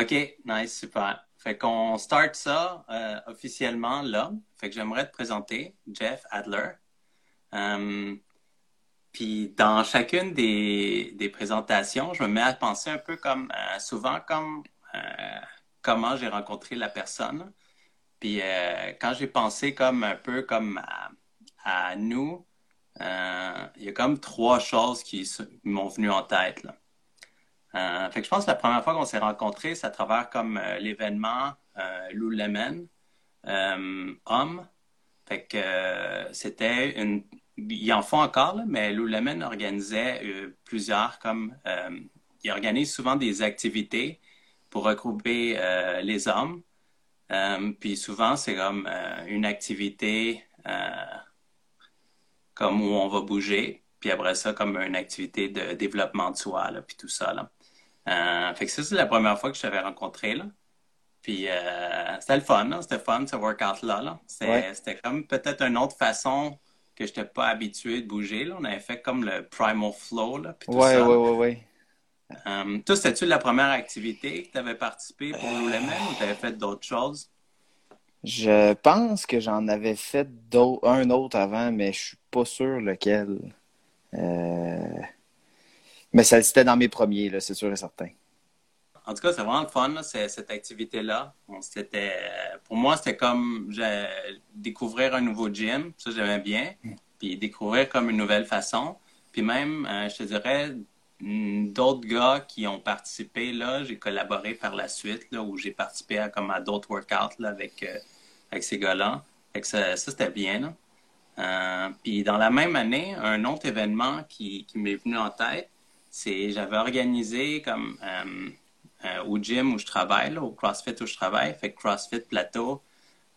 OK, nice, super. Fait qu'on start ça euh, officiellement là. Fait que j'aimerais te présenter Jeff Adler. Euh, puis dans chacune des, présentations, je me mets à penser un peu comme, euh, souvent comme comment j'ai rencontré la personne. Puis quand j'ai pensé comme un peu comme à, à nous, il y a comme trois choses qui m'ont venu en tête. Là. Euh, fait que je pense que la première fois qu'on s'est rencontrés, c'est à travers comme euh, l'événement euh, Lululemon euh, Homme. Fait que euh, c'était. Ils en font encore, là, mais Lululemon organisait plusieurs comme. ils organisent souvent des activités pour regrouper les hommes. puis souvent, c'est comme une activité comme où on va bouger. Puis après ça, comme une activité de développement de soi, puis tout ça. Là. Euh, fait que ça, c'est la première fois que je t'avais rencontré, là. Puis euh, c'était le fun, C'était fun, ce workout-là. Là. C'était comme peut-être une autre façon que je n'étais pas habitué de bouger. Là. On avait fait comme le primal flow, là, puis tout ouais, ça. Ouais, ouais, ouais. Euh, toi, c'était-tu la première activité que tu avais participé pour Lululemon ou tu avais fait d'autres choses? Je pense que j'en avais fait un autre avant, mais je suis pas sûr lequel. Euh... Mais ça, c'était dans mes premiers, c'est sûr et certain. En tout cas, c'est vraiment le fun, cette activité-là. C'était, pour moi, c'était comme découvrir un nouveau gym. Ça, j'aimais bien. Puis découvrir comme une nouvelle façon. Puis même, euh, je te dirais, d'autres gars qui ont participé, là, j'ai collaboré par la suite, là, où j'ai participé à, comme à d'autres workouts là, avec, euh, avec ces gars-là. ça, ça c'était bien. Euh, puis dans la même année, un autre événement qui, qui m'est venu en tête, c'est j'avais organisé comme euh, euh, au gym où je travaille, au CrossFit où je travaille, fait CrossFit Plateau,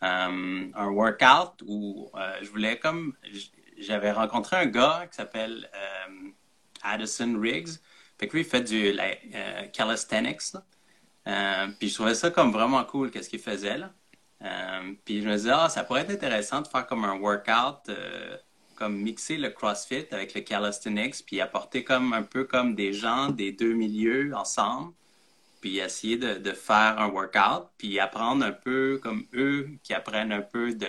euh, un workout où je voulais comme j'avais rencontré un gars qui s'appelle Addison Riggs. Fait que lui, il fait du calisthenics. puis je trouvais ça comme vraiment cool, qu'est-ce qu'il faisait puis je me disais, ah, ça pourrait être intéressant de faire comme un workout comme mixer le CrossFit avec le calisthenics, puis apporter comme un peu comme des gens des deux milieux ensemble, puis essayer de, faire un workout, puis apprendre un peu comme eux qui apprennent un peu de,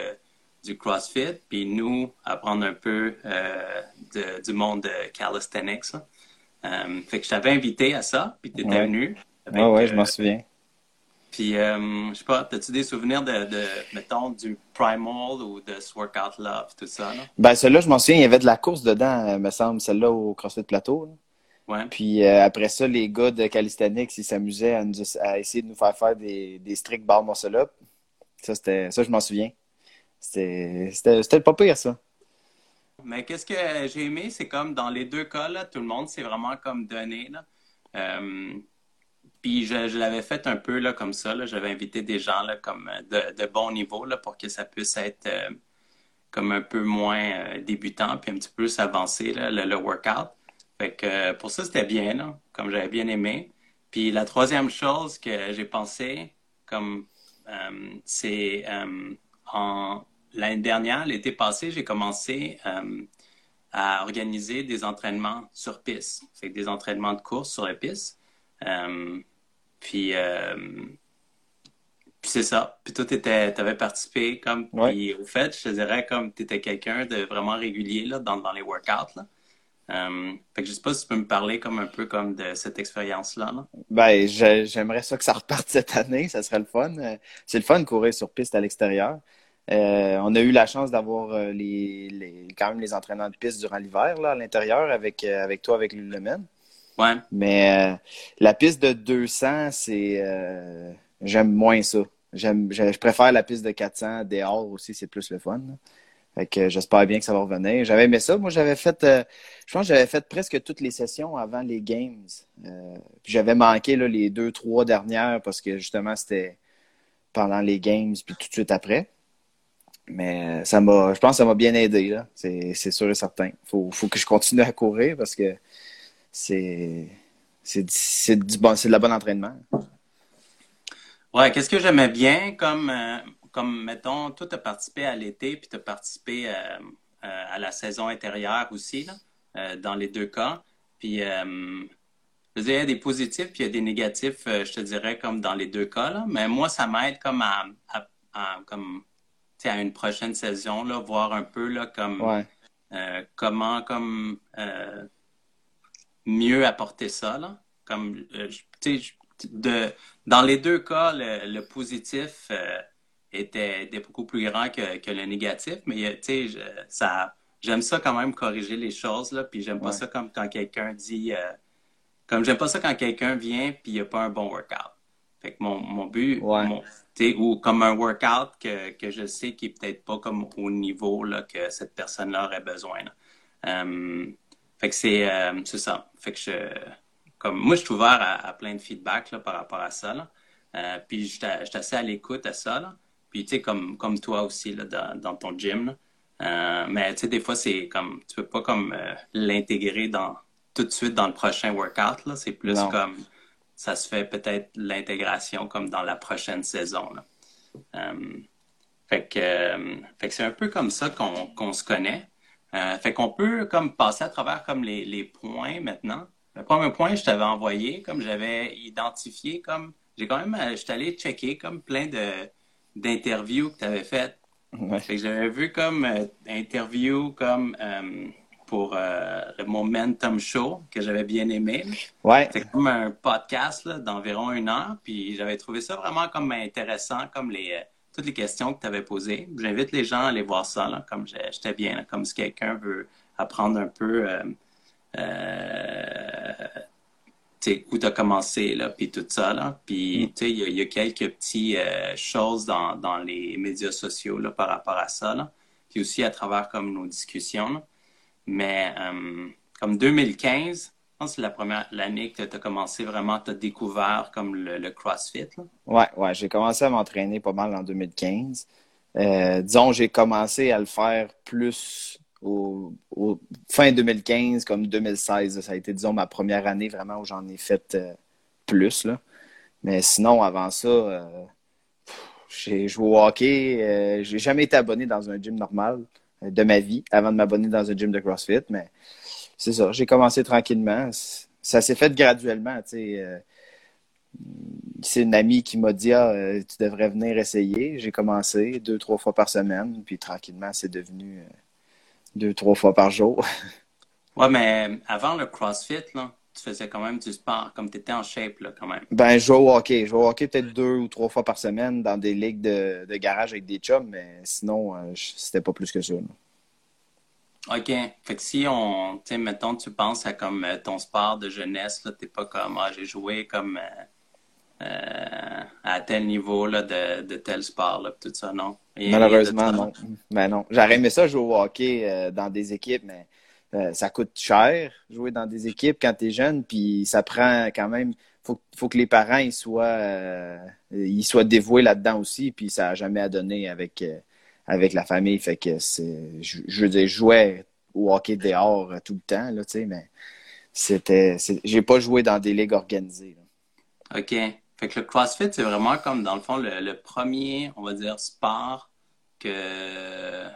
du CrossFit, puis nous apprendre un peu euh, du monde de calisthenics. Euh, fait que je t'avais invité à ça, puis tu étais venu. Oui, ouais, je m'en euh, souviens. Puis, euh, je sais pas, as-tu des souvenirs de, de, mettons, du Primal ou de ce Workout Love, tout ça? Là? Ben, celle-là, je m'en souviens, il y avait de la course dedans, euh, me semble, celle-là au CrossFit Plateau. Ouais. Puis euh, après ça, les gars de Calisthenics, ils s'amusaient à, à, essayer de nous faire faire des, des strict bar muscle up. Ça, c'était, ça, je m'en souviens. C'était, c'était, c'était pas pire, ça. Mais qu'est-ce que j'ai aimé, c'est comme dans les deux cas, là, tout le monde s'est vraiment comme donné. Là. Euh, puis je, l'avais fait un peu là, comme ça. J'avais invité des gens là, comme de, de bon niveau là, pour que ça puisse être euh, comme un peu moins euh, débutant, puis un petit peu s'avancer le, le, workout. Fait que euh, pour ça, c'était bien, comme j'avais bien aimé. Puis la troisième chose que j'ai pensé, comme c'est en l'année dernière, l'été passé, j'ai commencé à organiser des entraînements sur piste. C'est des entraînements de course sur la piste. Euh, puis, c'est ça. Puis toi, tu avais participé comme. Puis au fait, je te dirais comme tu étais quelqu'un de vraiment régulier là, dans, dans les workouts. Là. Euh, fait que je sais pas si tu peux me parler comme un peu comme de cette expérience-là. Ben, j'aimerais ça que ça reparte cette année, ça serait le fun. Euh, c'est le fun de courir sur piste à l'extérieur. on a eu la chance d'avoir les, les, quand même les entraînements de piste durant l'hiver là, à l'intérieur avec, avec toi, avec Lululemon. Mais euh, la piste de 200, c'est. Euh, j'aime moins ça. J'aime, je, préfère la piste de 400 dehors aussi, c'est plus le fun. Fait que j'espère bien que ça va revenir. J'avais aimé ça. Moi, j'avais fait, euh, je pense que j'avais fait presque toutes les sessions avant les games. puis j'avais manqué les deux, trois dernières parce que justement, c'était pendant les games puis tout de suite après. Mais ça m'a, je pense que ça m'a bien aidé. Là. C'est, c'est sûr et certain. Faut, faut que je continue à courir parce que c'est c'est du bon, c'est de la bonne entraînement. Ouais, qu'est-ce que j'aimais bien comme, euh, comme mettons, toi, tu as participé à l'été, puis tu as participé euh, euh, à la saison intérieure aussi, là, dans les deux cas. Puis il y a des positifs puis il y a des négatifs, je te dirais, comme dans les deux cas. Là. Mais moi, ça m'aide comme à, à, comme, à une prochaine saison, là, voir un peu là, comme comment comme mieux apporter ça. Là. Comme, de, dans les deux cas, le, positif était, beaucoup plus grand que, que le négatif, mais je, ça j'aime ça quand même corriger les choses, là, puis j'aime pas ça comme quand quelqu'un dit, euh, comme j'aime pas ça quand quelqu'un vient puis il n'y a pas un bon workout. Fait que mon, mon but, ou comme un workout que, que je sais qui est peut-être pas comme au niveau là, que cette personne-là aurait besoin. Euh, fait que c'est euh, c'est ça. Fait que je, comme moi, je suis ouvert à, plein de feedback là, par rapport à ça. Là. puis je suis assez à l'écoute à ça. Là. Puis tu sais, comme, comme toi aussi là, dans, dans ton gym. Là. Euh, mais tu sais, des fois, c'est comme, tu peux pas comme euh, l'intégrer dans tout de suite dans le prochain workout. C'est plus comme, ça se fait peut-être l'intégration comme dans la prochaine saison. Là. Euh, fait que, fait que c'est un peu comme ça qu'on se connaît. Fait qu'on peut comme passer à travers comme les, les points maintenant. Le premier point, je t'avais envoyé, comme j'avais identifié, comme j'ai quand même, je suis allé checker comme plein de d'interviews que tu avais faites j'avais vu comme euh, interview comme euh, pour euh, le Momentum Show que j'avais bien aimé. Ouais. C'était comme un podcast d'environ une heure. Puis j'avais trouvé ça vraiment comme intéressant, comme les toutes les questions que tu avais posées. J'invite les gens à aller voir ça, là, comme j'étais bien, comme si quelqu'un veut apprendre un peu où tu as commencé, là, puis tout ça. Là. Puis, mm. il y, a quelques petites euh, choses dans, dans, les médias sociaux là, par rapport à ça. Là. Puis aussi à travers comme nos discussions. Mais euh, comme 2015, je pense que c'est la première l'année que tu as commencé vraiment, tu as découvert comme le, CrossFit. Là. Ouais, ouais, j'ai commencé à m'entraîner pas mal en 2015. Euh, disons, j'ai commencé à le faire plus au, fin 2015 comme 2016. Ça a été, disons, ma première année vraiment où j'en ai fait euh, plus. Là. Mais sinon, avant ça, euh, j'ai joué au hockey. J'ai jamais été abonné dans un gym normal de ma vie avant de m'abonner dans un gym de CrossFit. Mais c'est ça, j'ai commencé tranquillement. Ça s'est fait graduellement. c'est une amie qui m'a dit ah, tu devrais venir essayer. J'ai commencé deux, trois fois par semaine, puis tranquillement, c'est devenu deux, trois fois par jour. ouais, mais avant le CrossFit, là, tu faisais quand même du sport, comme tu étais en shape, là, quand même. Ben, je joue au hockey. Je joue au hockey peut-être deux ou trois fois par semaine dans des ligues de, de garage avec des chums, mais sinon, euh, c'était pas plus que ça. OK. Fait que si on, tu sais, mettons, tu penses à comme euh, ton sport de jeunesse, là, t'es pas comme, ah, j'ai joué comme euh, à tel niveau, là, de, de tel sport, là, tout ça, non? Malheureusement, non. Ben non. J'aurais aimé ça jouer au hockey euh, dans des équipes, mais euh, ça coûte cher jouer dans des équipes quand tu es jeune, puis ça prend quand même. Faut, faut que les parents ils soient, euh, ils soient dévoués là-dedans aussi, puis ça n'a jamais à donner avec, avec la famille. Fait que c'est. Je, veux dire, je jouais au hockey dehors tout le temps, là, tu sais, mais c'était. J'ai pas joué dans des ligues organisées. OK. Fait que le CrossFit, c'est vraiment comme, dans le fond, le, premier, on va dire, sport que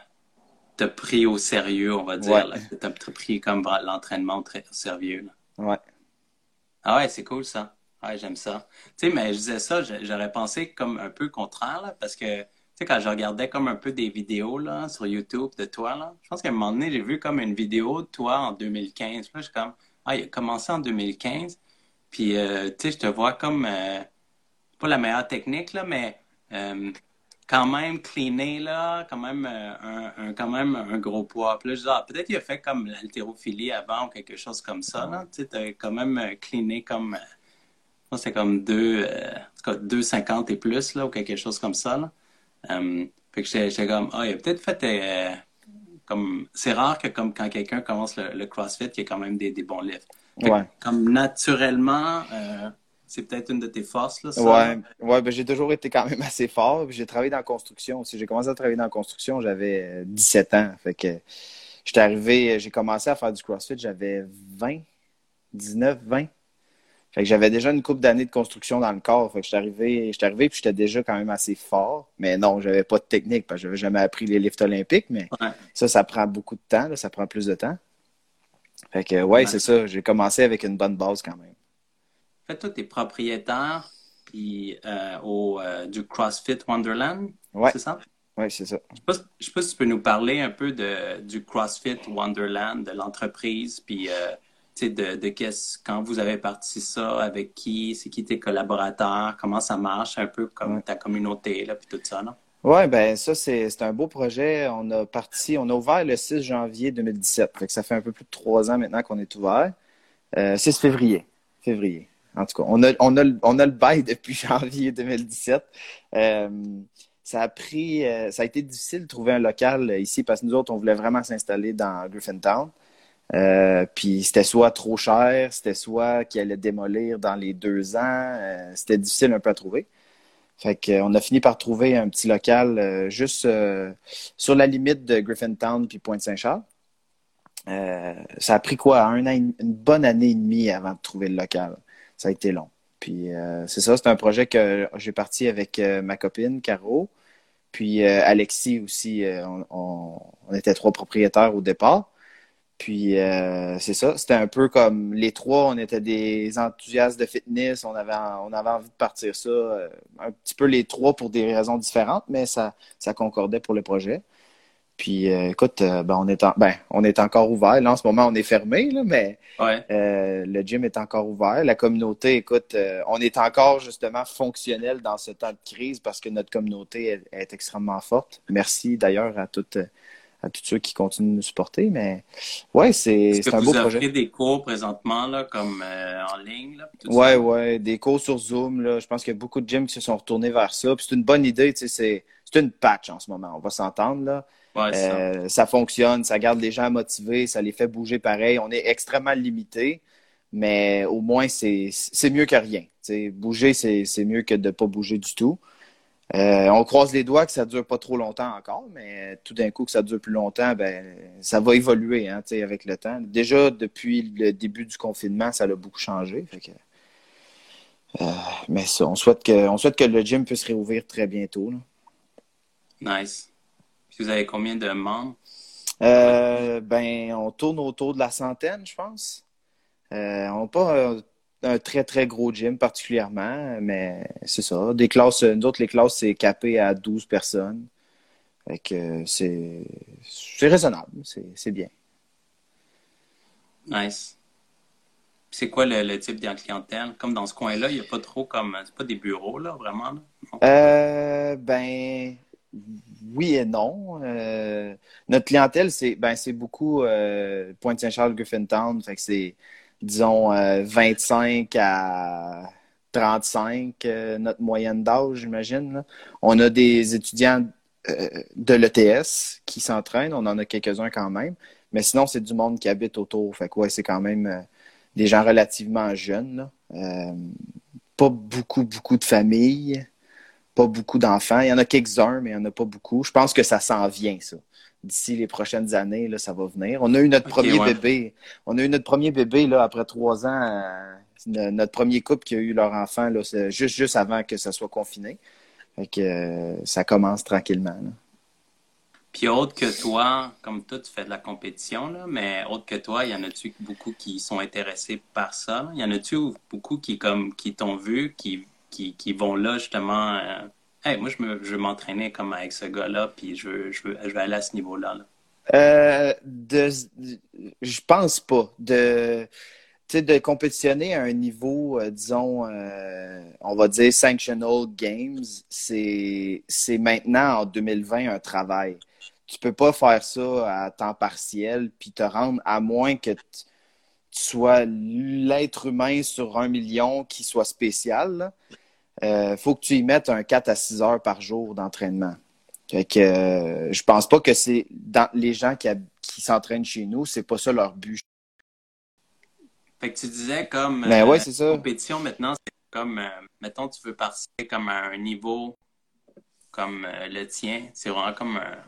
tu as pris au sérieux, on va dire. que tu as pris comme l'entraînement très au sérieux. Ouais. Ah ouais, c'est cool ça. Ouais, j'aime ça. Tu sais, mais je disais ça, j'aurais pensé comme un peu contraire, là, parce que, sais, quand je regardais comme un peu des vidéos, là, sur YouTube de toi, là, je pense qu'à un moment donné, j'ai vu comme une vidéo de toi en 2015. Là, je suis comme, ah, il a commencé en 2015. Puis, euh, tu sais, je te vois comme, euh, pas la meilleure technique, là, mais euh, quand même cleané, là, quand même, un, quand même un gros poids. Là, je dis, ah, peut-être qu'il a fait comme l'haltérophilie avant ou quelque chose comme ça, là. Tu sais, quand même cleané comme, c'est comme 2, 2,50 et plus, là, ou quelque chose comme ça, là. Fait que j'étais comme, ah, il a peut-être fait comme c'est rare que comme quand quelqu'un commence le, CrossFit, il y ait quand même des, des bons lifts. Comme naturellement, euh, c'est peut-être une de tes forces, là, ça? Ouais, ouais ben, j'ai toujours été quand même assez fort. J'ai travaillé dans la construction aussi. J'ai commencé à travailler dans la construction, j'avais 17 ans. Fait que j'étais arrivé, j'ai commencé à faire du CrossFit, j'avais 20, 19, 20. Fait que j'avais déjà une couple d'années de construction dans le corps. Fait que j'étais arrivé, j'étais arrivé puis j'étais déjà quand même assez fort. Mais non, j'avais pas de technique parce que j'avais jamais appris les lifts olympiques. Mais ça, ça prend beaucoup de temps. ça prend plus de temps. Fait que, ouais, c'est ça. J'ai commencé avec une bonne base quand même. fait, toi, tu es propriétaire puis, au, du CrossFit Wonderland. Ouais. C'est ça? Oui, c'est ça. Je ne sais, pas si tu peux nous parler un peu de, du CrossFit Wonderland, de l'entreprise, puis de, de quand vous avez parti ça, avec qui, c'est qui tes collaborateurs, comment ça marche un peu comme ta communauté, là, puis tout ça, non? Oui, ben ça, c'est un beau projet. On a parti, on a ouvert le 6 janvier 2017. Fait que ça fait un peu plus de trois ans maintenant qu'on est ouvert. 6 euh, février. Février. En tout cas, on a, on a, on a le bail depuis janvier 2017. Euh, ça a pris, euh, ça a été difficile de trouver un local ici parce que nous autres, on voulait vraiment s'installer dans Griffintown. Euh, puis c'était soit trop cher, c'était soit qu'il allait démolir dans les deux ans. Euh, c'était difficile un peu à trouver. Fait qu'on a fini par trouver un petit local euh, juste sur la limite de Griffintown puis Pointe-Saint-Charles. ça a pris quoi? Un an, une bonne année et demie avant de trouver le local. Ça a été long. Puis c'est ça, c'est un projet que j'ai parti avec ma copine Caro. Puis Alexis aussi, on, était trois propriétaires au départ. Puis euh, c'est ça, c'était un peu comme les trois, on était des enthousiastes de fitness, on avait, on avait envie de partir ça, euh, un petit peu les trois pour des raisons différentes, mais ça, ça concordait pour le projet. Puis euh, écoute, ben, on, est ben, on est encore ouvert. Là, en ce moment, on est fermé, là, mais le gym est encore ouvert. La communauté, écoute, on est encore justement fonctionnel dans ce temps de crise parce que notre communauté est, est extrêmement forte. Merci d'ailleurs à toutes à tous ceux qui continuent de nous supporter. Mais ouais, c'est un beau projet. Vous des cours présentement, là, comme euh, en ligne? Là, ouais, ouais, des cours sur Zoom. Là. Je pense qu'il y a beaucoup de gyms qui se sont retournés vers ça. c'est une bonne idée, c'est une patch en ce moment. On va s'entendre, là. Ouais, euh, ça. fonctionne, ça garde les gens motivés, ça les fait bouger pareil. On est extrêmement limité, mais au moins, c'est mieux que rien. bouger, c'est mieux que de ne pas bouger du tout. Euh, on croise les doigts que ça dure pas trop longtemps encore, mais tout d'un coup que ça dure plus longtemps, ben ça va évoluer hein, avec le temps. Déjà depuis le début du confinement, ça a beaucoup changé. Euh, mais ça, on souhaite que on souhaite que le gym puisse réouvrir très bientôt. Nice. vous avez combien de membres? Euh, ben, on tourne autour de la centaine, je pense. on n'a pas un très, très gros gym particulièrement, mais c'est ça. Des classes, nous autres, les classes, c'est capé à 12 personnes. Fait que c'est, c'est raisonnable, c'est, bien. Nice. C'est quoi le, type de clientèle? Comme dans ce coin-là, il n'y a pas trop comme. C'est pas des bureaux, là, vraiment? Euh, ben, oui et non. Euh, notre clientèle, c'est ben, c'est beaucoup euh, Pointe-Saint-Charles, Griffintown. Fait que c'est disons, 25 euh, à 35, euh, notre moyenne d'âge, j'imagine. On a des étudiants euh, de l'ETS qui s'entraînent, on en a quelques-uns quand même, mais sinon, c'est du monde qui habite autour. Fait que, c'est quand même des gens relativement jeunes. pas beaucoup, beaucoup de familles, pas beaucoup d'enfants. Il y en a quelques-uns, mais il n'y en a pas beaucoup. Je pense que ça s'en vient, ça d'ici les prochaines années, là, ça va venir. On a eu notre premier bébé. On a eu notre premier bébé là, après trois ans. Euh, notre premier couple qui a eu leur enfant là, juste, juste avant que ça soit confiné. Fait euh, ça commence tranquillement. Puis autre que toi, comme toi, tu fais de la compétition, là, mais autre que toi, il y en a-tu beaucoup qui sont intéressés par ça? Il y en a-tu beaucoup qui comme qui t'ont vu, qui, qui, qui, vont là justement euh, moi, je, me, m'entraîner comme avec ce gars-là, puis je veux, je, aller à ce niveau-là. Euh, de, je pense pas. De, de compétitionner à un niveau, euh, disons, euh, on va dire Sanctional Games, c'est maintenant, en 2020, un travail. Tu peux pas faire ça à temps partiel, puis te rendre, à moins que tu sois l'être humain sur un million qui soit spécial. Il euh, faut que tu y mettes un 4 à 6 heures par jour d'entraînement. Fait que euh, je pense pas que c'est dans les gens qui, qui s'entraînent chez nous, c'est pas ça leur but. Fait que tu disais comme ben ouais, ça. compétition maintenant, c'est comme euh, mettons tu veux participer comme à un niveau comme le tien, c'est vraiment comme un,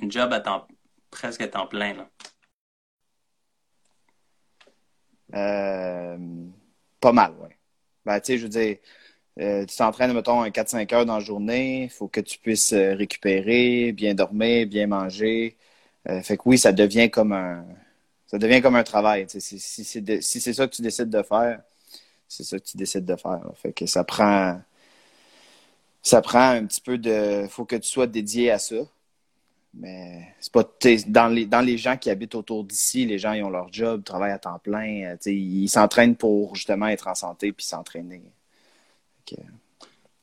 une job à temps presque à temps plein là. pas mal, oui. Ben, tu sais, je veux dire, euh, tu t'entraînes, mettons, un 4-5 heures dans la journée, il faut que tu puisses euh, récupérer, bien dormir, bien manger. Euh, fait que oui, ça devient comme un ça devient comme un travail. Si, si c'est ça que tu décides de faire, c'est ça que tu décides de faire. Fait que ça prend ça prend un petit peu de. faut que tu sois dédié à ça. Mais c'est pas. Dans les, dans les gens qui habitent autour d'ici, les gens ils ont leur job, travaillent à temps plein. Euh, ils s'entraînent pour justement être en santé puis s'entraîner.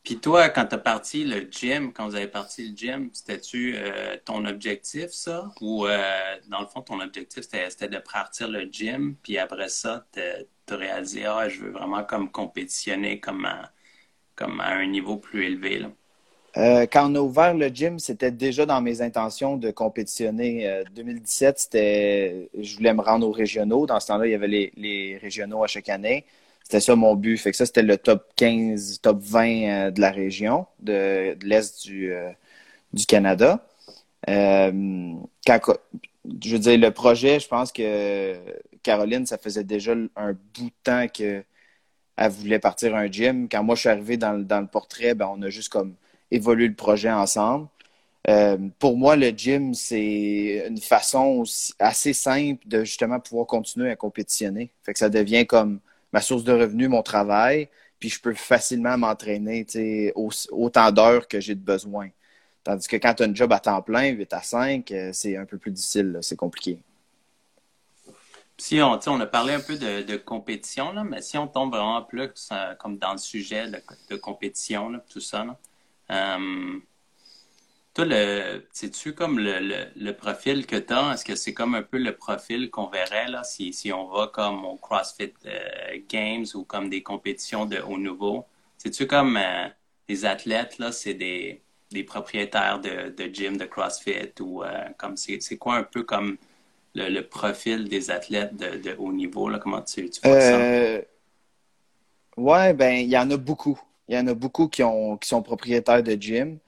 Puis toi, quand tu as parti le gym, quand vous avez parti le gym, c'était-tu euh, ton objectif, ça? Ou euh, dans le fond, ton objectif, c'était de partir le gym, puis après ça, tu réalisé, ah, je veux vraiment comme compétitionner comme à, comme à un niveau plus élevé? Euh, quand on a ouvert le gym, c'était déjà dans mes intentions de compétitionner. 2017, c'était, je voulais me rendre aux régionaux. Dans ce temps-là, il y avait les, régionaux à chaque année. C'était ça mon but. Fait que ça, c'était le top 15, top 20 euh, de la région, de, l'Est du, euh, Canada. Euh, je veux dire, le projet, je pense que Caroline, ça faisait déjà un bout de temps qu'elle voulait partir un gym. Quand moi, je suis arrivé dans, le portrait, ben, on a juste comme évolué le projet ensemble. pour moi, le gym, c'est une façon assez simple de justement pouvoir continuer à compétitionner. Fait que ça devient comme ma source de revenus, mon travail, puis je peux facilement m'entraîner autant d'heures que j'ai de besoin. Tandis que quand tu as un job à temps plein, 8 à 5, euh, c'est un peu plus difficile, c'est compliqué. Si on, on a parlé un peu de, compétition, là, mais si on tombe vraiment plus comme dans le sujet de, compétition, tout ça, là, euh, toi, le, sais-tu comme le, profil que tu as? Est-ce que c'est comme un peu le profil qu'on verrait là, si, on va comme au CrossFit euh, Games ou comme des compétitions de haut niveau? C'est-tu comme euh, des athlètes, là, c'est des, propriétaires de, de gym de CrossFit ou euh, comme c'est, quoi un peu comme le, profil des athlètes de, haut niveau? Là? Comment tu, tu vois ça? Ouais, ben il y en a beaucoup. Il y en a beaucoup qui, ont, qui sont propriétaires de gym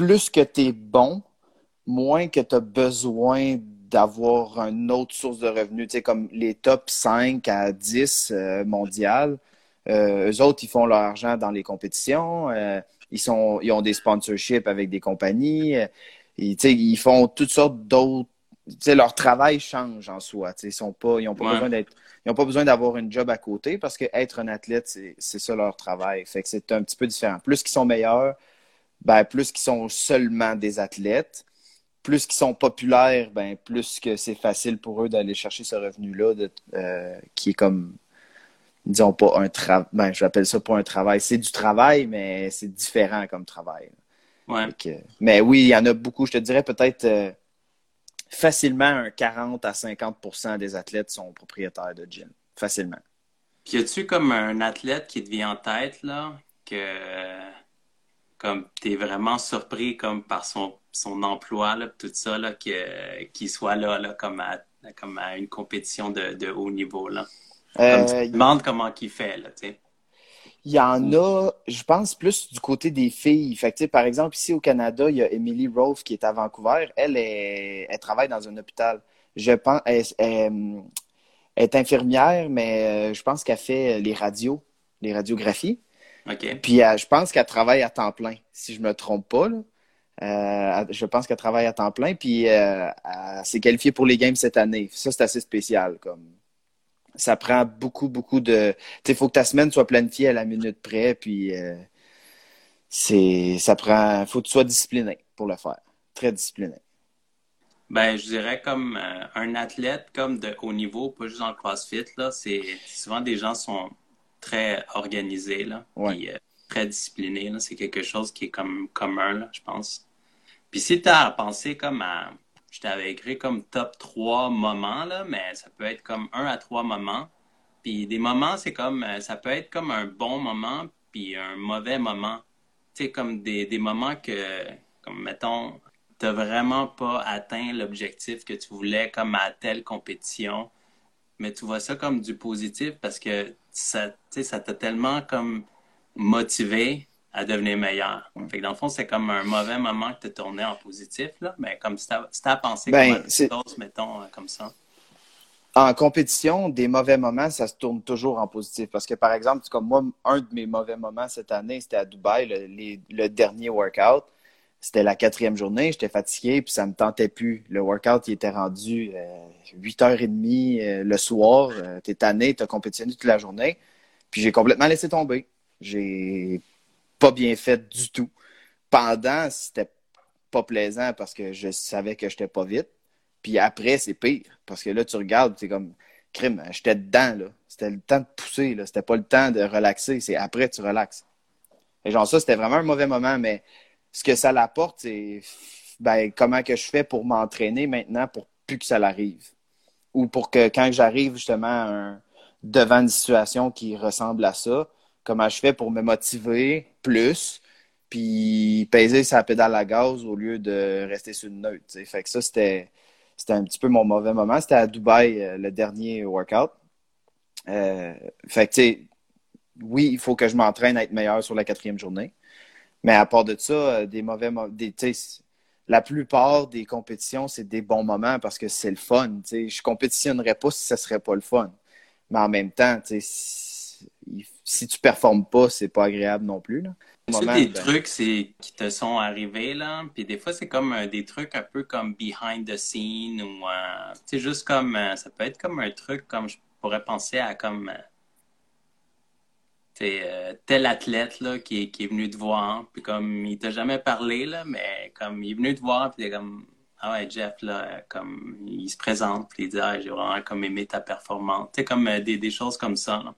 plus que tu es bon, moins que tu as besoin d'avoir une autre source de revenus. Tu sais, comme les top 5 à 10 euh, mondiales, euh, eux autres, ils font leur argent dans les compétitions. Euh, ils, sont, ils ont des sponsorships avec des compagnies. Ils, ils font toutes sortes d'autres. leur travail change en soi. Ils n'ont pas, ils pas besoin d'être. Ils n'ont pas besoin d'avoir une job à côté parce que être un athlète, c'est ça leur travail. Fait que c'est un petit peu différent. Plus qu'ils sont meilleurs, ben, plus qu'ils sont seulement des athlètes, plus qu'ils sont populaires, ben, plus que c'est facile pour eux d'aller chercher ce revenu-là euh, qui est comme, disons pas un travail, ben, j'appelle ça pas un travail. C'est du travail, mais c'est différent comme travail. Ouais. mais oui, il y en a beaucoup. Je te dirais peut-être euh, facilement un 40 à 50% des athlètes sont propriétaires de gym. Facilement. Puis y a-tu comme un athlète qui te vient en tête, là, que comme tu es vraiment surpris comme par son, son emploi, là, tout ça, là, qu'il soit là, là comme, à, comme à une compétition de, de haut niveau. Là? Comme tu euh, te demandes comment il fait, là, tu sais. Il y en a, je pense, plus du côté des filles. Fait par exemple, ici au Canada, il y a Emily Rolfe qui est à Vancouver. Elle, est, elle travaille dans un hôpital. Je pense, elle, elle est infirmière, mais euh, je pense qu'elle fait les radios, les radiographies. Puis euh, je pense qu'elle travaille à temps plein, si je me trompe pas. Euh, je pense qu'elle travaille à temps plein, puis euh, elle s'est qualifiée pour les games cette année. Ça, c'est assez spécial. Comme ça prend beaucoup, beaucoup de. Tu il faut que ta semaine soit planifiée à la minute près, puis c'est, ça prend. Faut que tu sois discipliné pour le faire, très discipliné. Ben, je dirais comme un athlète comme de haut niveau, pas juste dans le CrossFit là, c'est souvent des gens sont très organisé, là, euh, très discipliné. C'est quelque chose qui est comme commun, là, je pense. Puis si tu as pensé comme à. Je t'avais écrit comme top 3 moments, là, mais ça peut être comme 1 à 3 moments. Puis des moments, c'est comme. Euh, ça peut être comme un bon moment, puis un mauvais moment. Tu sais, comme des, des moments que, comme mettons, tu vraiment pas atteint l'objectif que tu voulais, comme à telle compétition mais tu vois ça comme du positif parce que ça ça t'a tellement comme motivé à devenir meilleur. Fait que dans le fond, c'est comme un mauvais moment que tu tourné en positif, là, mais comme si tu as, pensé ben, comme mettons, euh, comme ça. En compétition, des mauvais moments, ça se tourne toujours en positif. Parce que, par exemple, comme moi, un de mes mauvais moments cette année, c'était à Dubaï, le, dernier workout. c'était la quatrième journée, j'étais fatigué, puis ça me tentait plus. Le workout, il était rendu euh, 8h30 euh, le soir. Euh, t'es tanné, t'as compétitionné toute la journée. Puis j'ai complètement laissé tomber. J'ai pas bien fait du tout. Pendant, c'était pas plaisant parce que je savais que j'étais pas vite. Puis après, c'est pire. Parce que là, tu regardes, c'est comme crime, j'étais dedans, là. C'était le temps de pousser, là. C'était pas le temps de relaxer. C'est après, tu relaxes. Et genre, ça, c'était vraiment un mauvais moment, mais ce que ça l'apporte, c'est ben, comment que je fais pour m'entraîner maintenant pour plus que ça l'arrive. Ou pour que quand j'arrive justement devant une situation qui ressemble à ça, comment je fais pour me motiver plus, puis peser sa pédale à gaz au lieu de rester sur une neutre. Fait que ça, c'était, c'était un petit peu mon mauvais moment. C'était à Dubaï, euh, le dernier workout. Euh, fait que, tu sais, oui, il faut que je m'entraîne à être meilleur sur la quatrième journée. Mais à part de ça, euh, des mauvais la plupart des compétitions, c'est des bons moments parce que c'est le fun. Je Je compétitionnerais pas si ce serait pas le fun. Mais en même temps, si, si tu performes pas, c'est pas agréable non plus. C'est des ben trucs qui te sont arrivés, là, puis des fois, c'est comme euh, des trucs un peu comme behind the scene ou, euh, juste comme, ça peut être comme un truc comme je pourrais penser à comme c'est euh, tel athlète là, qui, est, qui est venu te voir, puis comme il t'a jamais parlé, là, mais comme il est venu te voir, puis il est comme Ah ouais, Jeff, là, comme il se présente, puis il dit Ah, j'ai vraiment comme aimé ta performance. Tu sais, comme euh, des, des, choses comme ça. Là.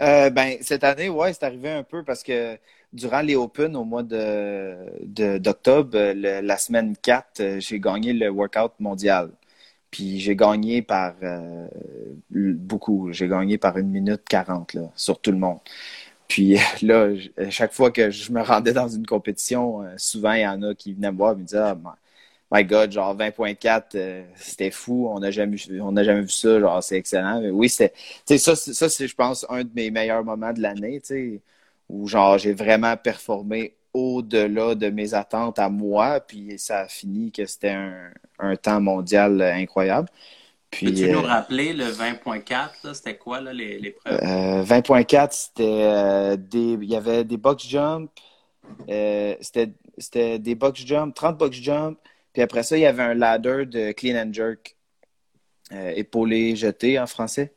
Euh, ben, cette année, ouais, c'est arrivé un peu parce que durant les Open au mois de, d'octobre, la semaine 4, j'ai gagné le workout mondial. Puis j'ai gagné par beaucoup. J'ai gagné par une minute 40 là, sur tout le monde. Puis là, chaque fois que je me rendais dans une compétition, euh, souvent il y en a qui venaient me voir et me disaient ah, My God, genre 20.4, euh, c'était fou, on n'a jamais, on jamais vu ça, genre c'est excellent. Mais oui, c'était. Ça, ça c'est, je pense, un de mes meilleurs moments de l'année, où genre j'ai vraiment performé au-delà de mes attentes à moi, puis ça a fini que c'était un, un temps mondial incroyable. Peux-tu nous euh, rappeler le 20.4, c'était quoi l'épreuve? Euh, 20.4, c'était euh, des. Il y avait des box jump, euh, c'était des box jump, 30 box jump, puis après ça, il y avait un ladder de clean and jerk, épaulé jeté en français.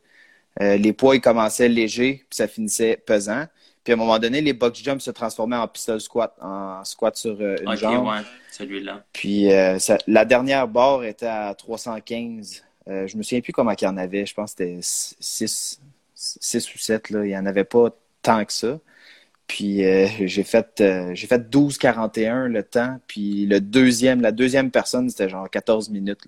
les poids, ils commençaient légers, puis ça finissait pesant. Puis à un moment donné, les box jump se transformaient en pistol squat, en squat sur une okay, jambe. Ouais, celui-là. Puis la dernière barre était à 315 euh, je me souviens plus comment il y en avait. Je pense que c'était 6, ou 7. Là. Il n'y en avait pas tant que ça. Puis euh, j'ai fait euh, j'ai fait 12-41 le temps. Puis le deuxième, la deuxième personne, c'était genre 14 minutes.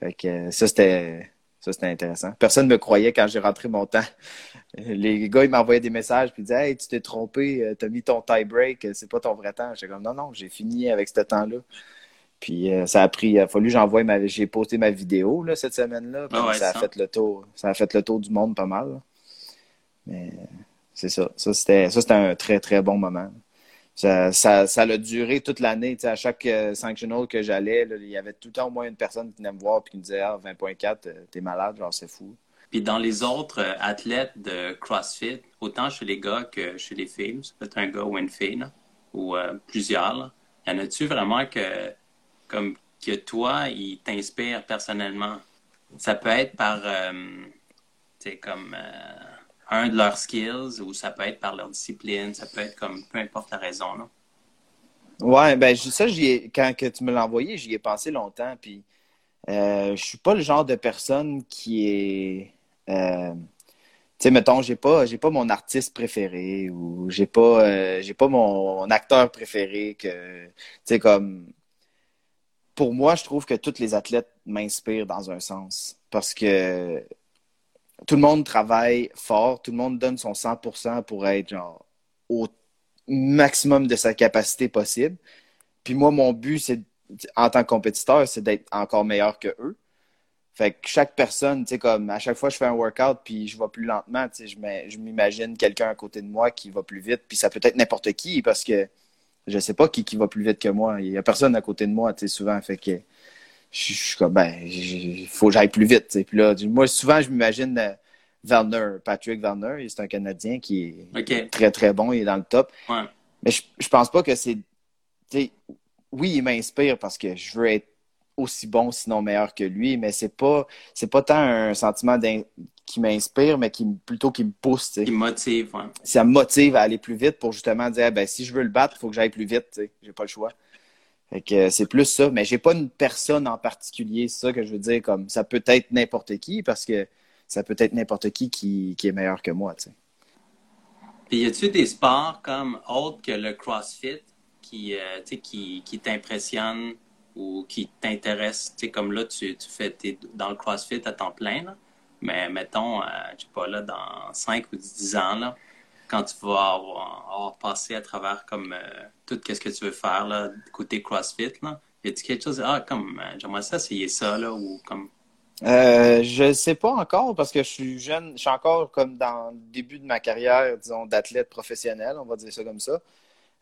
Fait que ça, c'était. Ça, c'était intéressant. Personne ne me croyait quand j'ai rentré mon temps. Les gars, ils m'envoyaient des messages puis ils disaient Hey, tu t'es trompé, tu as mis ton tie break, c'est pas ton vrai temps. J'étais comme non, non, j'ai fini avec ce temps-là. Puis euh, ça a pris, il a fallu j'envoie ma, j'ai posté ma vidéo là, cette semaine-là. Ah ça a fait le tour, ça a fait le tour du monde pas mal. Mais c'est ça. Ça c'était, ça c'était un très très bon moment. Ça, ça, ça a duré toute l'année. à chaque euh, sanctional que j'allais, il y avait tout le temps au moins une personne qui venait me voir et qui me disait Ah, 20.4, euh, t'es malade, genre c'est fou. Puis dans les autres athlètes de CrossFit, autant chez les gars que chez les filles, peut être un gars ou une fille, ou plusieurs, y en a-tu vraiment que comme que toi, il t'inspire personnellement? Ça peut être par, euh, comme euh, un de leurs skills ou ça peut être par leur discipline, ça peut être comme, peu importe la raison. Là. Ouais, ben ça, j'y quand que tu me l'as envoyé, j'y ai pensé longtemps. Puis, euh, je suis pas le genre de personne qui est. Euh, tu sais, mettons, j'ai pas, pas mon artiste préféré ou j'ai pas, j'ai pas mon, mon, acteur préféré que, tu sais, comme pour moi, je trouve que tous les athlètes m'inspirent dans un sens. Parce que tout le monde travaille fort, tout le monde donne son 100% pour être genre, au maximum de sa capacité possible. Puis moi, mon but, c'est en tant que compétiteur, c'est d'être encore meilleur que eux. Fait que chaque personne, tu sais, comme à chaque fois que je fais un workout puis je vais plus lentement, tu sais, je m'imagine quelqu'un à côté de moi qui va plus vite. Puis ça peut être n'importe qui parce que je sais pas qui, va plus vite que moi. Il y a personne à côté de moi, tu sais, souvent. Fait que je, suis comme, ben, il faut que j'aille plus vite. Puis là, moi, souvent, je m'imagine euh, Werner, Patrick Werner, c'est un Canadien qui est très, très bon, il est dans le top. Mais je, je pense pas que c'est. oui, il m'inspire parce que je veux être aussi bon, sinon meilleur que lui, mais c'est pas, c'est pas tant un sentiment qui m'inspire, mais qui plutôt qui me pousse. Qui motive, Ça me motive à aller plus vite pour justement dire, ben, si je veux le battre, il faut que j'aille plus vite, j'ai pas le choix. Que c'est plus ça, mais j'ai pas une personne en particulier, c'est ça que je veux dire, comme ça peut être n'importe qui, parce que ça peut être n'importe qui, qui, est meilleur que moi, tu Puis y a-tu des sports comme autres que le CrossFit qui, euh, qui, qui t'impressionnent ou qui t'intéressent? Comme là, tu, tu fais dans le CrossFit à temps plein, mais mettons, euh, sais pas, là, dans 5 ou 10 ans, là, quand tu vas avoir, passé à travers comme euh, tout ce que tu veux faire là, côté CrossFit, là, y a-t-il quelque chose, ah, comme, j'aimerais ça essayer ça, là, ou comme? Euh, je sais pas encore parce que je suis jeune, je suis encore comme dans le début de ma carrière, disons, d'athlète professionnel, on va dire ça comme ça.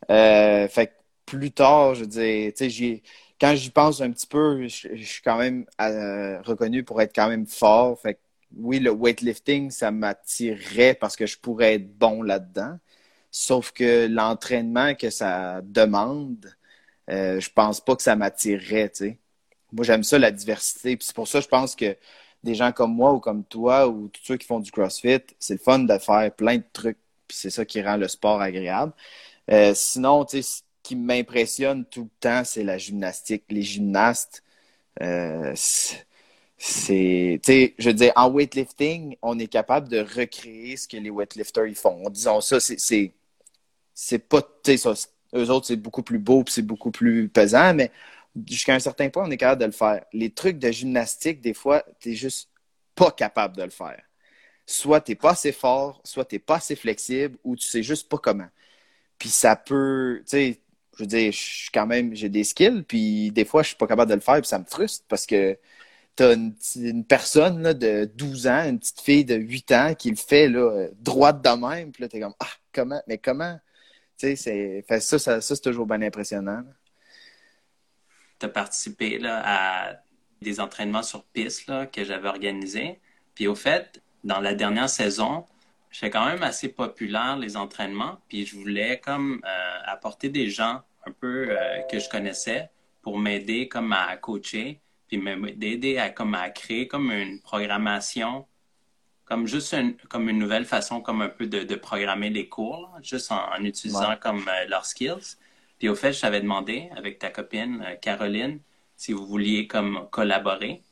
Euh, fait que plus tard, je dis, tu sais, quand j'y pense un petit peu, je, suis quand même euh, reconnu pour être quand même fort. Fait que oui, le weightlifting, ça m'attirerait parce que je pourrais être bon là-dedans. Sauf que l'entraînement que ça demande, euh, je pense pas que ça m'attirerait, moi, j'aime ça, la diversité. C'est pour ça, je pense que des gens comme moi ou comme toi ou tous ceux qui font du CrossFit, c'est le fun de faire plein de trucs. C'est ça qui rend le sport agréable. Euh, sinon, ce qui m'impressionne tout le temps, c'est la gymnastique. Les gymnastes, euh, tu sais, je veux en weightlifting, on est capable de recréer ce que les weightlifters ils font. Disons ça, c'est, c'est pas, tu sais, eux autres, c'est beaucoup plus beau puis c'est beaucoup plus pesant, mais jusqu'à un certain point, on est capable de le faire. Les trucs de gymnastique, des fois, tu n'es juste pas capable de le faire. Soit tu n'es pas assez fort, soit tu n'es pas assez flexible, ou tu sais juste pas comment. Puis ça peut, tu sais, je veux dire, je quand même, j'ai des skills, puis des fois, je suis pas capable de le faire, puis ça me frustre parce que tu as une, personne de 12 ans, une petite fille de 8 ans qui le fait là, droite de même, puis là, tu es comme, ah, comment, mais comment? Tu sais, ça, ça, ça c'est toujours bien impressionnant tu as participé là, à des entraînements sur piste là, que j'avais organisés. Puis au fait, dans la dernière saison, j'étais quand même assez populaire les entraînements. Puis je voulais comme euh, apporter des gens un peu euh, que je connaissais pour m'aider comme à coacher, puis m'aider à comme à créer comme une programmation, comme juste une, comme une nouvelle façon comme un peu de, de programmer les cours, juste en, utilisant comme euh, leurs skills. Puis au fait, je t'avais demandé avec ta copine euh, Caroline si vous vouliez comme collaborer.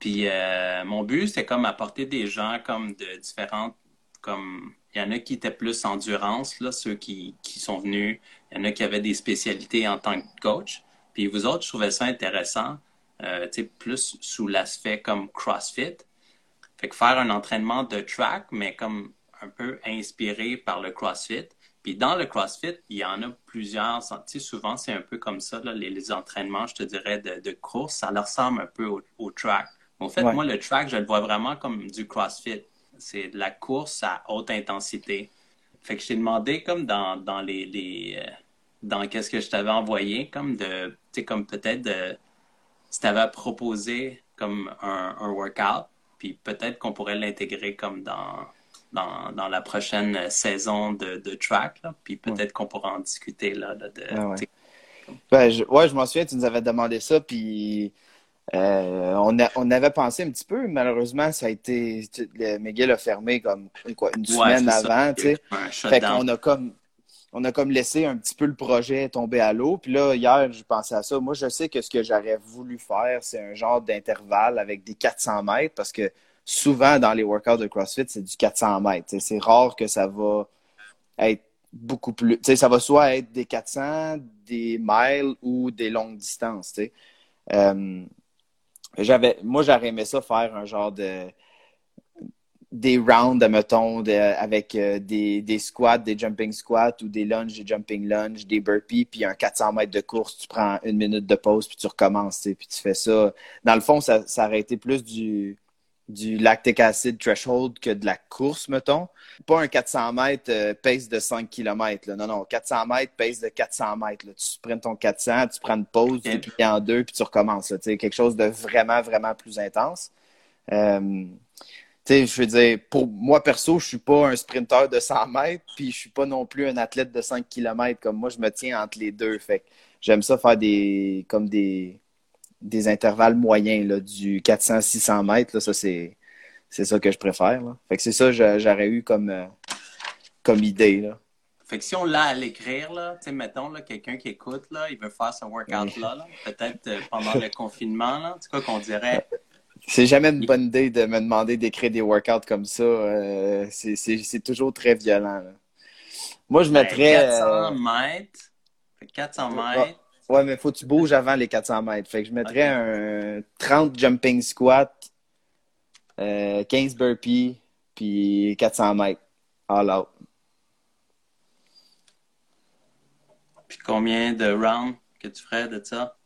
Puis euh, mon but, c'était comme apporter des gens comme de différentes, comme il y en a qui étaient plus endurance, là, ceux qui, qui sont venus. Il y en a qui avaient des spécialités en tant que coach. Puis vous autres, je trouvais ça intéressant, euh, plus sous l'aspect comme CrossFit. Fait que faire un entraînement de track, mais comme un peu inspiré par le CrossFit. Puis dans le CrossFit, il y en a plusieurs. Souvent, c'est un peu comme ça, là, les, entraînements, je te dirais, de, de, course. Ça leur ressemble un peu au, track. En fait, moi, le track, je le vois vraiment comme du CrossFit. C'est de la course à haute intensité. Fait que je t'ai demandé, comme dans, dans les. les euh, dans qu'est-ce que je t'avais envoyé, comme de. Tu sais, comme peut-être de. Si tu avais proposé comme un, un workout, puis peut-être qu'on pourrait l'intégrer comme dans dans, la prochaine saison de, de track. Puis peut-être qu'on pourra en discuter. Là, de, ah ouais. Ben, je, ouais, je m'en souviens, tu nous avais demandé ça. Puis euh, on, on avait pensé un petit peu. Malheureusement, ça a été. Le, Miguel a fermé comme quoi, une semaine avant. Fait qu'on a comme. On a comme laissé un petit peu le projet tomber à l'eau. Puis là, hier, je pensais à ça. Moi, je sais que ce que j'aurais voulu faire, c'est un genre d'intervalle avec des 400 mètres parce que souvent dans les workouts de CrossFit, c'est du 400 mètres. C'est rare que ça va être beaucoup plus. Ça va soit être des 400, des miles ou des longues distances. Euh, j'avais, moi, j'aurais aimé ça faire un genre de des rounds, mettons, de, avec euh, des, des, squats, des jumping squats ou des lunges, des jumping lunges, des burpees, puis un 400 mètres de course, tu prends une minute de pause, puis tu recommences, puis tu fais ça. Dans le fond, ça, ça aurait été plus du, du lactic acid threshold que de la course, mettons. Pas un 400 mètres euh, pace de 5 km. Non, non, 400 mètres pace de 400 mètres. Tu prends ton 400, tu prends une pause, tu plies en deux, puis tu recommences. quelque chose de vraiment, vraiment plus intense. Euh, je veux dire, pour moi perso, je suis pas un sprinteur de 100 mètres, puis je suis pas non plus un athlète de 5 km. Comme moi, je me tiens entre les deux. Fait j'aime ça faire des comme des, des intervalles moyens là, du 400-600 mètres. Là, ça, c'est, c'est ça que je préfère. Là. Fait que c'est ça que j'aurais eu comme, euh, comme idée. Là. Fait que si on l'a à l'écrire, là, tu sais, mettons, là, quelqu'un qui écoute, là, il veut faire ce workout-là, là, peut-être euh, pendant le confinement, là, tu quoi qu'on dirait? C'est jamais une bonne idée de me demander d'écrire des workouts comme ça. Euh, c'est toujours très violent. Là. Moi, je ben, mettrais. 400 mètres. 400 mètres. Ouais, mais faut que tu bouges avant les 400 mètres. Fait que je mettrais un 30 jumping squat, 15 euh, burpees, puis 400 mètres. All out. Puis combien de rounds que tu ferais de ça?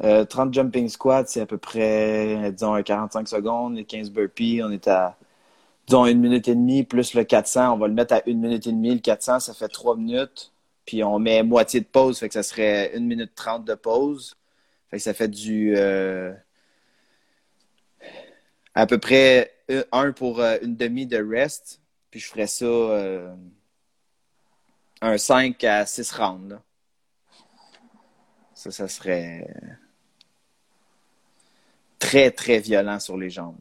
30 euh, jumping squats, c'est à peu près, disons, 45 secondes. Les 15 burpees, on est à, disons, une minute et demie, plus le 400. On va le mettre à une minute et demie. Le 400, ça fait 3 minutes. Puis on met moitié de pause, fait que ça serait une minute trente de pause. Fait que ça fait du euh, à peu près un pour euh, une demi de rest. Puis je ferais ça un 5 à 6 rounds. Ça, ça serait très, très violent sur les jambes.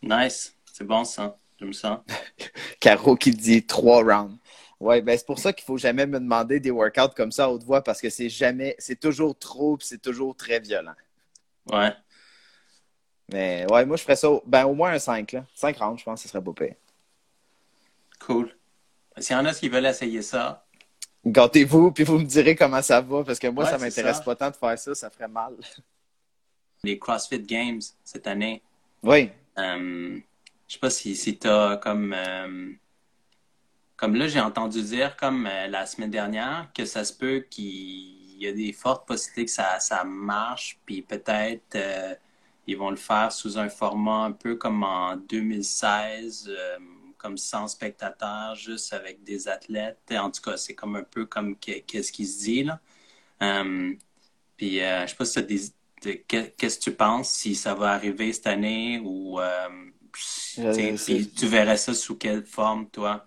Nice. C'est bon ça. J'aime ça. Caro qui dit 3 rounds. Oui, ben c'est pour ça qu'il faut jamais me demander des workouts comme ça à haute voix parce que c'est jamais, c'est toujours trop c'est toujours très violent. Ouais. Mais ouais, moi je ferais ça, ben au moins un 5, là. 5 rounds, je pense que ce serait beau pire. Cool. S'il y en a qui veulent essayer ça. Gâtez-vous, puis vous me direz comment ça va, parce que moi, ça m'intéresse pas tant de faire ça, ça ferait mal. Les CrossFit Games cette année. Oui. Euh, je sais pas si, si tu as comme. Euh, comme là, j'ai entendu dire, comme euh, la semaine dernière, que ça se peut qu'il y a des fortes possibilités que ça, ça marche, puis peut-être euh, ils vont le faire sous un format un peu comme en 2016, euh, comme sans spectateurs, juste avec des athlètes. En tout cas, c'est comme un peu comme qu'est-ce qui se dit là. puis je sais pas si des, qu'est-ce que tu penses si ça va arriver cette année ou tu verrais ça sous quelle forme, toi?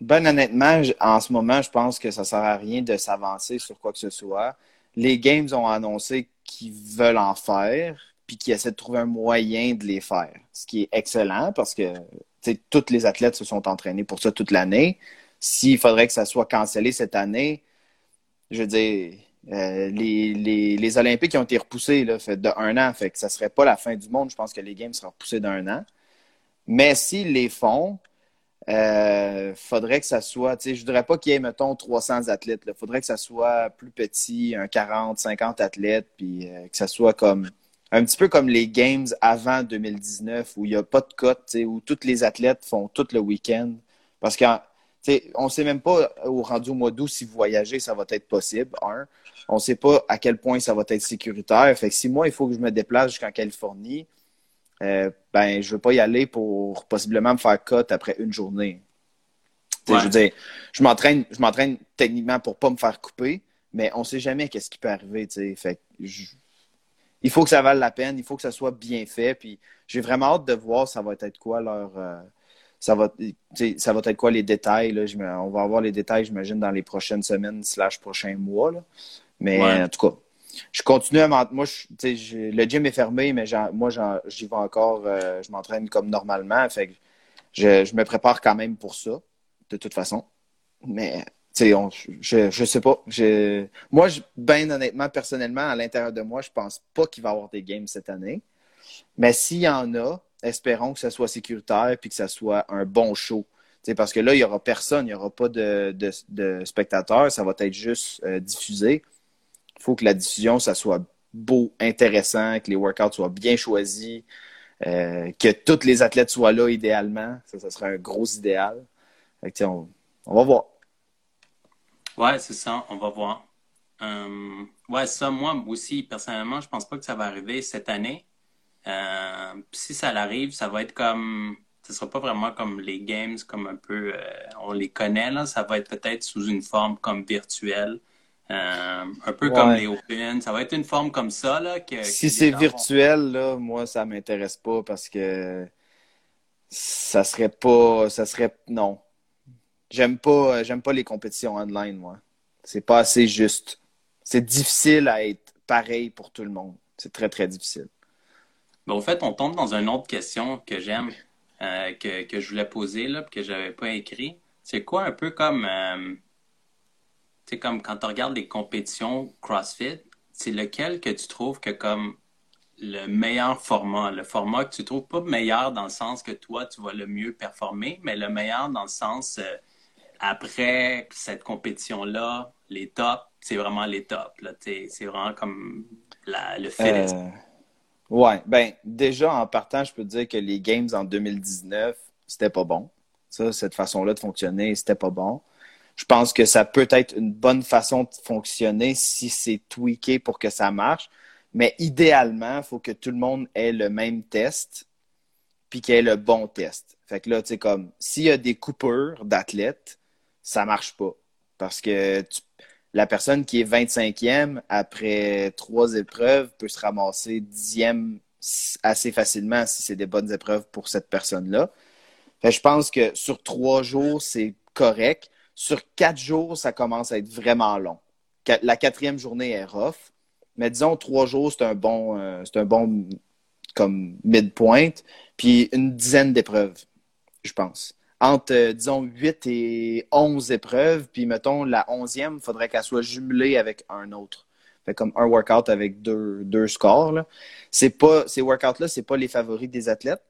Ben honnêtement, en ce moment, je pense que ça sert à rien de s'avancer sur quoi que ce soit. Les Games ont annoncé qu'ils veulent en faire, puis qu'ils essaient de trouver un moyen de les faire. Ce qui est excellent parce que tous les athlètes se sont entraînés pour ça toute l'année. S'il faudrait que ça soit cancellé cette année, je veux dire, euh, les, Olympiques ont été repoussés de un an, fait que ça serait pas la fin du monde. Je pense que les Games seront repoussés d'un an. Mais s'ils les font, euh, faudrait que ça soit, tu sais, je voudrais pas qu'il y ait, mettons, 300 athlètes. Il faudrait que ça soit plus petit, un 40, 50 athlètes, puis euh, que ça soit comme un petit peu comme les Games avant 2019, où il n'y a pas de cote, où tous les athlètes font tout le week-end. Parce qu'on ne sait même pas au rendu au mois d'août si voyager, ça va être possible. Un, on ne sait pas à quel point ça va être sécuritaire. Fait que si moi, il faut que je me déplace jusqu'en Californie, euh, ben, je veux pas y aller pour possiblement me faire cut après une journée. Je veux dire, je m'entraîne, je m'entraîne techniquement pour pas me faire couper, mais on sait jamais qu'est-ce qui peut arriver, Fait il faut que ça vale la peine, il faut que ça soit bien fait, puis j'ai vraiment hâte de voir ça va être quoi leur, euh, ça va, ça va être quoi les détails, là. on va avoir les détails, j'imagine, dans les prochaines semaines slash prochains mois, Mais en tout cas, je continue à m'entraîner. Moi, je, le gym est fermé, mais moi, j'y vais encore. Euh, je m'entraîne comme normalement. Fait je, me prépare quand même pour ça, de toute façon. Mais, je, je sais pas. moi, bien honnêtement, personnellement, à l'intérieur de moi, je pense pas qu'il va y avoir des games cette année. Mais s'il y en a, espérons que ça soit sécuritaire et que ça soit un bon show. parce que là, il n'y aura personne, il n'y aura pas de, spectateurs, ça va être juste euh, diffusé. Il faut que la diffusion, ça soit beau, intéressant, que les workouts soient bien choisis, euh, que tous les athlètes soient là idéalement. Ça, ça serait un gros idéal. on, va voir. Ouais, c'est ça, on va voir. Euh, ouais, ça, moi aussi, personnellement, je pense pas que ça va arriver cette année. Euh, si ça arrive, ça va être comme. Ce sera pas vraiment comme les games, comme un peu. on les connaît, là. Ça va être peut-être sous une forme comme virtuelle. Euh, un peu comme les Open. Ça va être une forme comme ça. Là, que, si c'est virtuel, là, moi, ça m'intéresse pas parce que ça serait pas. Ça serait. Non. J'aime pas, j'aime pas les compétitions online, moi. C'est pas assez juste. c'est difficile à être pareil pour tout le monde. C'est très, très difficile. Ben, au fait, on tombe dans une autre question que j'aime, euh, que, je voulais poser, là, que je n'avais pas écrit. C'est quoi un peu comme, euh, comme quand tu regardes les compétitions CrossFit, c'est lequel que tu trouves que comme le meilleur format, le format que tu trouves pas meilleur dans le sens que toi, tu vas le mieux performer, mais le meilleur dans le sens euh, après cette compétition-là, les tops, c'est vraiment les tops. C'est vraiment comme le fit. Euh, ouais, ben déjà en partant, je peux te dire que les games en 2019, c'était pas bon. Ça, cette façon-là de fonctionner, c'était pas bon. Je pense que ça peut être une bonne façon de fonctionner si c'est tweaké pour que ça marche. Mais idéalement, il faut que tout le monde ait le même test puis qu'il ait le bon test. Fait que là, tu sais, comme s'il y a des coupures d'athlètes, ça marche pas. Parce que la personne qui est 25e après trois épreuves peut se ramasser dixième assez facilement si c'est des bonnes épreuves pour cette personne-là. je pense que sur trois jours, c'est correct. Sur quatre jours, ça commence à être vraiment long. La quatrième journée est rough. Mais disons, trois jours, c'est un bon, euh, c'est un bon comme midpoint. Puis une dizaine d'épreuves, je pense. Entre, euh, disons, 8 et 11 épreuves, puis mettons, la onzième, il faudrait qu'elle soit jumelée avec un autre. Fait comme un workout avec deux, deux scores. Là. Pas, ces workouts-là, c'est pas les favoris des athlètes.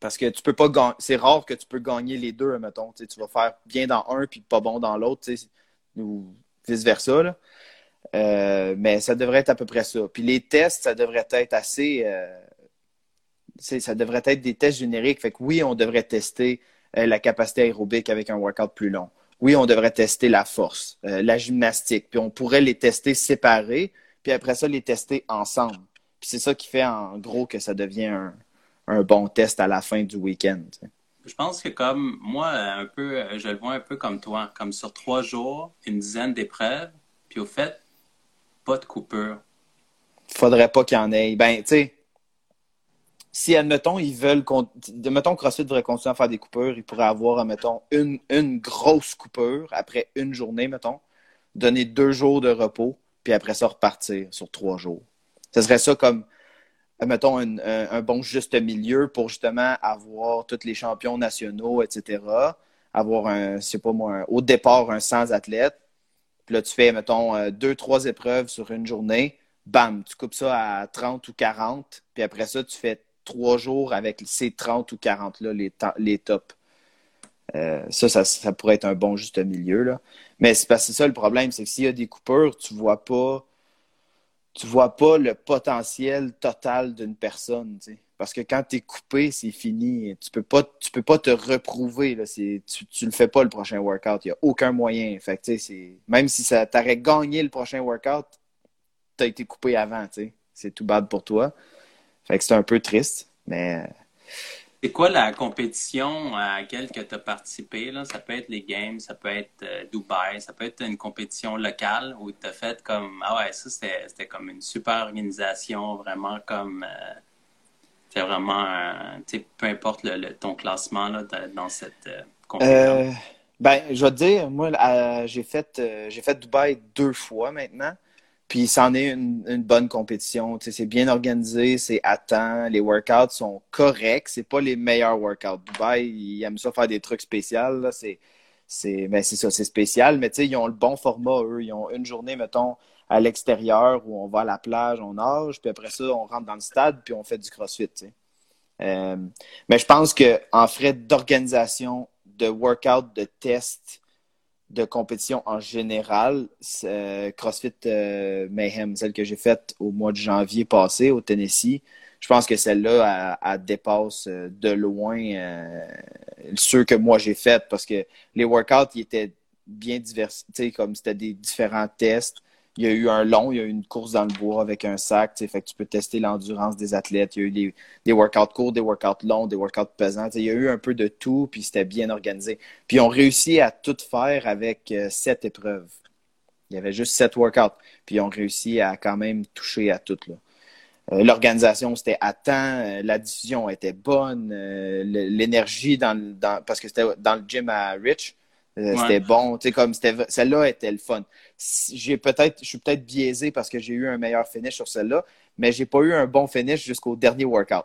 Parce que tu peux pas gagner. C'est rare que tu peux gagner les deux, mettons. tu vas faire bien dans un puis pas bon dans l'autre, ou vice-versa. Euh, mais ça devrait être à peu près ça. Puis les tests, ça devrait être assez. Euh, ça devrait être des tests génériques. Fait que oui, on devrait tester la capacité aérobique avec un workout plus long. Oui, on devrait tester la force, la gymnastique. Puis on pourrait les tester séparés, puis après ça, les tester ensemble. Puis c'est ça qui fait en gros que ça devient un, bon test à la fin du week-end. Je pense que comme moi, un peu, je le vois un peu comme toi, comme sur trois jours, une dizaine d'épreuves. Puis au fait, pas de coupure. Faudrait pas qu'il y en ait. Ben, tu sais, si, admettons, ils veulent. Mettons, CrossFit devrait continuer à faire des coupures, ils pourraient avoir, admettons, une, une grosse coupure après une journée, mettons, donner deux jours de repos, puis après ça, repartir sur trois jours. Ce serait ça comme, mettons, un, un, bon juste milieu pour justement avoir tous les champions nationaux, etc. Avoir un, je sais pas moi, au départ, un sans athlète puis là, tu fais, mettons, euh, deux, trois épreuves sur une journée. Bam, tu coupes ça à 30 ou 40. Puis après ça, tu fais trois jours avec ces 30 ou 40-là, les, les tops. Euh, ça, ça, pourrait être un bon juste milieu. Là. Mais c'est parce que ça le problème, c'est que s'il y a des coupures, tu vois pas tu vois pas le potentiel total d'une personne. Parce que quand tu es coupé, c'est fini. Tu peux pas, tu peux pas te reprouver. Là. Tu, tu le fais pas le prochain workout. Il n'y a aucun moyen. Fait même si ça t'aurait gagné le prochain workout, tu as été coupé avant. C'est tout bad pour toi. Fait que c'est un peu triste. Mais c'est quoi la compétition à laquelle tu as participé? Là? Ça peut être les Games, ça peut être euh, Dubaï, ça peut être une compétition locale où tu as fait comme Ah ouais, ça c'était comme une super organisation, vraiment comme euh, c'est vraiment sais, peu importe le, ton classement là, dans cette euh, compétition. ben, je vais te dire, moi j'ai fait j'ai fait Dubaï deux fois maintenant. Puis c'en est une, bonne compétition. C'est bien organisé, c'est à temps. Les workouts sont corrects. C'est pas les meilleurs workouts. Dubaï, ils aiment ça faire des trucs spéciaux. C'est, c'est, ben, c'est ça, c'est spécial. Mais ils ont le bon format, eux. Ils ont une journée, mettons, à l'extérieur où on va à la plage, on nage. Puis après ça, on rentre dans le stade, puis on fait du crossfit. Euh, mais je pense qu'en frais d'organisation, de workout, de test, de compétition en général, euh, CrossFit euh, Mayhem, celle que j'ai faite au mois de janvier passé au Tennessee, je pense que celle-là, elle, dépasse euh, de loin ceux que moi j'ai fait parce que les workouts, ils étaient bien divers, comme c'était des différents tests il y a eu un long, il y a eu une course dans le bois avec un sac, fait que tu peux tester l'endurance des athlètes. Il y a eu des, workouts courts, des workouts longs, des workouts pesants. Il y a eu un peu de tout, puis c'était bien organisé. Puis ils ont réussi à tout faire avec euh, sept épreuves. Il y avait juste sept workouts, puis ils ont réussi à quand même toucher à toutes. Euh, l'organisation, c'était à temps, euh, la diffusion était bonne, l'énergie dans, dans, parce que c'était dans le gym à Rich, Euh, c'était bon, tu sais, comme c'était, celle-là était le fun. J'ai peut-être, je suis peut-être biaisé parce que j'ai eu un meilleur finish sur celle-là, mais j'ai pas eu un bon finish jusqu'au dernier workout.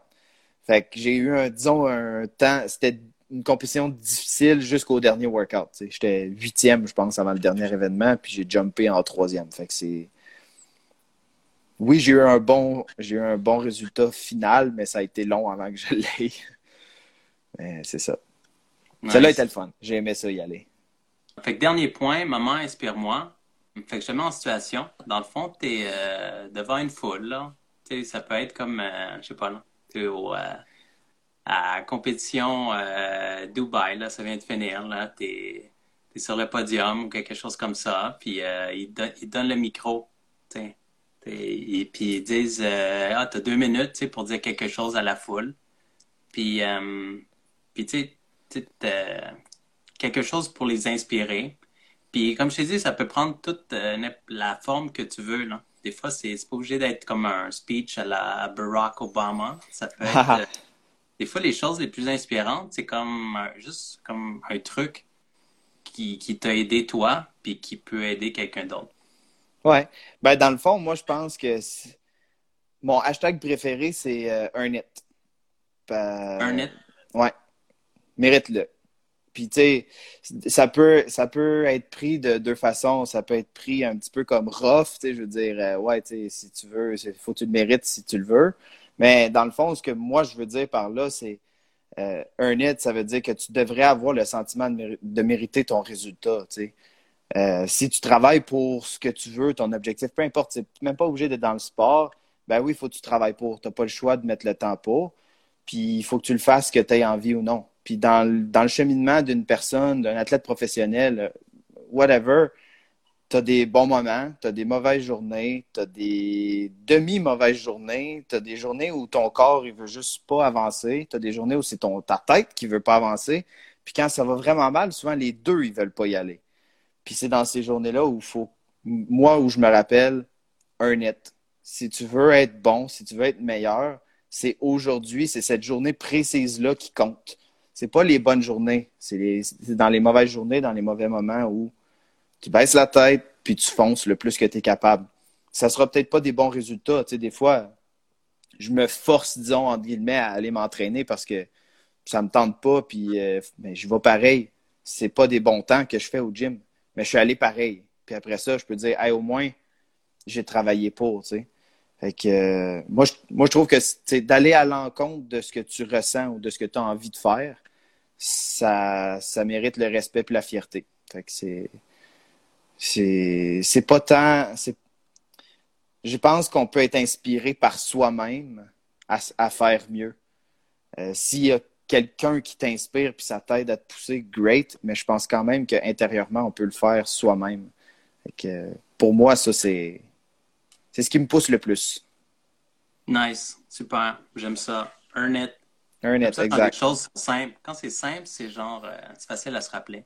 Fait que j'ai eu un, disons, un temps, c'était une compétition difficile jusqu'au dernier workout. J'étais huitième, je pense, avant le dernier événement, puis j'ai jumpé en troisième. Fait que c'est. Oui, j'ai eu un bon, j'ai eu un bon résultat final, mais ça a été long avant que je l'aie. mais c'est ça. Celle-là était le fun. J'ai aimé ça y aller. Fait que dernier point, maman, inspire-moi. Fait que je te mets en situation. Dans le fond, tu es euh, devant une foule. Là. ça peut être comme, euh, je sais pas, là, es au, euh, à compétition euh, Dubaï, là, ça vient de finir, là, t'es es sur le podium ou quelque chose comme ça, puis euh, ils, ils, donnent le micro, et puis ils disent euh, ah t'as deux minutes pour dire quelque chose à la foule, puis puis tu sais quelque chose pour les inspirer, puis comme je t'ai dit ça peut prendre toute la forme que tu veux là. Des fois c'est pas obligé d'être comme un speech à la Barack Obama, ça peut être des fois, les choses les plus inspirantes, c'est comme juste comme un truc qui, qui t'a aidé toi, puis qui peut aider quelqu'un d'autre. Ouais. Ben, dans le fond, moi, je pense que mon hashtag préféré, c'est euh, un net. un net? Ouais. Mérite-le. Puis, tu sais, ça peut, ça peut être pris de deux façons. Ça peut être pris un petit peu comme rough, tu sais, je veux dire, euh, ouais, tu sais, si tu veux, il faut que tu le mérites si tu le veux. Mais dans le fond, ce que moi, je veux dire par là, c'est euh, un it, ça veut dire que tu devrais avoir le sentiment de, mériter ton résultat. Euh, si tu travailles pour ce que tu veux, ton objectif, peu importe, tu n'es même pas obligé d'être dans le sport, ben oui, il faut que tu travailles pour. Tu n'as pas le choix de mettre le temps pour. Puis il faut que tu le fasses, que tu aies envie ou non. Puis dans, le cheminement d'une personne, d'un athlète professionnel, euh, whatever, tu as des bons moments, tu as des mauvaises journées, tu as des demi-mauvaises journées, tu as des journées où ton corps il veut juste pas avancer, tu as des journées où c'est ton ta tête qui veut pas avancer. Puis quand ça va vraiment mal, souvent les deux ils veulent pas y aller. Puis c'est dans ces journées-là où il faut moi où je me rappelle un net. Si tu veux être bon, si tu veux être meilleur, c'est aujourd'hui, c'est cette journée précise là qui compte. C'est pas les bonnes journées, c'est dans les mauvaises journées, dans les mauvais moments où tu baisses la tête, puis tu fonces le plus que tu es capable. Ça sera peut-être pas des bons résultats. Tu sais, des fois, je me force, disons, entre guillemets, à aller m'entraîner parce que ça me tente pas, puis euh, je vais pareil. C'est pas des bons temps que je fais au gym, mais je suis allé pareil. Puis après ça, je peux dire, hey, au moins, j'ai travaillé pour, tu sais. Fait que, euh, moi, je, moi, je trouve que d'aller à l'encontre de ce que tu ressens ou de ce que tu as envie de faire, ça, ça mérite le respect et la fierté. Que c'est, c'est pas tant. Je pense qu'on peut être inspiré par soi-même à, faire mieux. Euh, S'il y a quelqu'un qui t'inspire puis ça t'aide à te pousser, great, mais je pense quand même qu'intérieurement, on peut le faire soi-même. Pour moi, ça, c'est c'est ce qui me pousse le plus. Nice, super, j'aime ça. Earn it. Earn it, exact. Quand c'est simple, c'est genre, euh, c'est facile à se rappeler.